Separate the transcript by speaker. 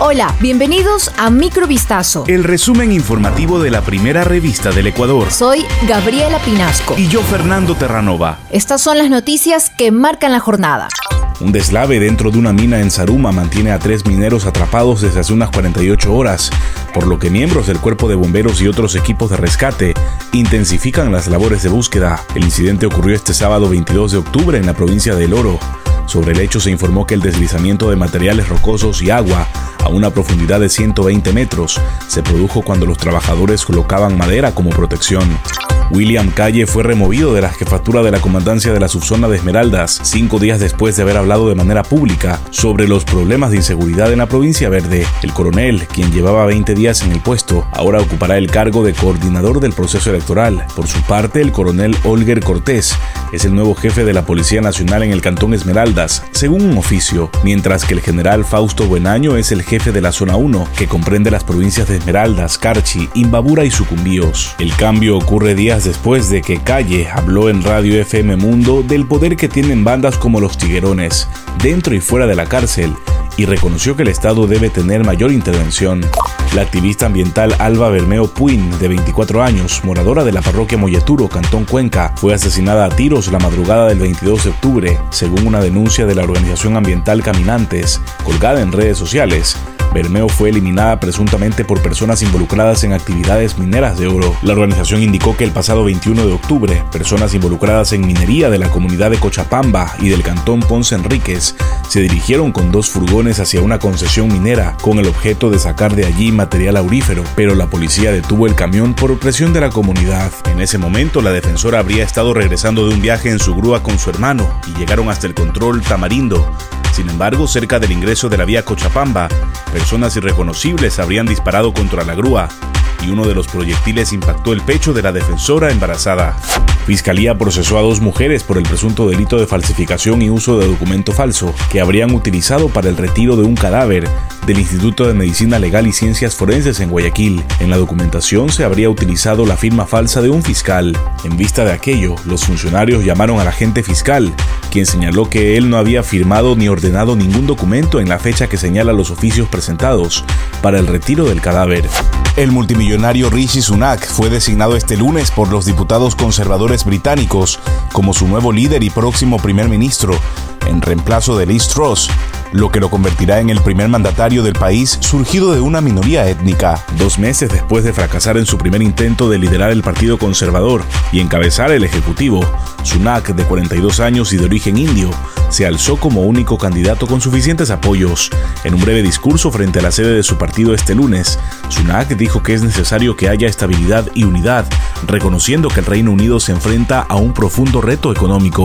Speaker 1: Hola, bienvenidos a Microvistazo.
Speaker 2: El resumen informativo de la primera revista del Ecuador.
Speaker 1: Soy Gabriela Pinasco.
Speaker 2: Y yo, Fernando Terranova.
Speaker 1: Estas son las noticias que marcan la jornada.
Speaker 2: Un deslave dentro de una mina en Saruma mantiene a tres mineros atrapados desde hace unas 48 horas, por lo que miembros del cuerpo de bomberos y otros equipos de rescate intensifican las labores de búsqueda. El incidente ocurrió este sábado 22 de octubre en la provincia de El Oro. Sobre el hecho se informó que el deslizamiento de materiales rocosos y agua a una profundidad de 120 metros se produjo cuando los trabajadores colocaban madera como protección. William Calle fue removido de la jefatura de la comandancia de la subzona de Esmeraldas cinco días después de haber hablado de manera pública sobre los problemas de inseguridad en la provincia verde. El coronel, quien llevaba 20 días en el puesto, ahora ocupará el cargo de coordinador del proceso electoral. Por su parte, el coronel Olger Cortés es el nuevo jefe de la Policía Nacional en el Cantón Esmeraldas, según un oficio, mientras que el general Fausto Buenaño es el jefe de la Zona 1, que comprende las provincias de Esmeraldas, Carchi, Imbabura y Sucumbíos. El cambio ocurre días después de que Calle habló en Radio FM Mundo del poder que tienen bandas como los Tiguerones, dentro y fuera de la cárcel, y reconoció que el Estado debe tener mayor intervención. La activista ambiental Alba Bermeo Puin, de 24 años, moradora de la parroquia Molleturo, Cantón Cuenca, fue asesinada a tiros la madrugada del 22 de octubre, según una denuncia de la organización ambiental Caminantes, colgada en redes sociales. Bermeo fue eliminada presuntamente por personas involucradas en actividades mineras de oro. La organización indicó que el pasado 21 de octubre, personas involucradas en minería de la comunidad de Cochapamba y del cantón Ponce Enríquez se dirigieron con dos furgones hacia una concesión minera con el objeto de sacar de allí material aurífero, pero la policía detuvo el camión por presión de la comunidad. En ese momento, la defensora habría estado regresando de un viaje en su grúa con su hermano y llegaron hasta el control Tamarindo, sin embargo, cerca del ingreso de la vía Cochapamba, personas irreconocibles habrían disparado contra la grúa y uno de los proyectiles impactó el pecho de la defensora embarazada. Fiscalía procesó a dos mujeres por el presunto delito de falsificación y uso de documento falso que habrían utilizado para el retiro de un cadáver del Instituto de Medicina Legal y Ciencias Forenses en Guayaquil. En la documentación se habría utilizado la firma falsa de un fiscal. En vista de aquello, los funcionarios llamaron al agente fiscal, quien señaló que él no había firmado ni ordenado ningún documento en la fecha que señala los oficios presentados para el retiro del cadáver. El multimillonario Rishi Sunak fue designado este lunes por los diputados conservadores británicos como su nuevo líder y próximo primer ministro, en reemplazo de Liz Truss, lo que lo convertirá en el primer mandatario del país surgido de una minoría étnica, dos meses después de fracasar en su primer intento de liderar el Partido Conservador y encabezar el Ejecutivo. Sunak, de 42 años y de origen indio, se alzó como único candidato con suficientes apoyos. En un breve discurso frente a la sede de su partido este lunes, Sunak dijo que es necesario que haya estabilidad y unidad, reconociendo que el Reino Unido se enfrenta a un profundo reto económico.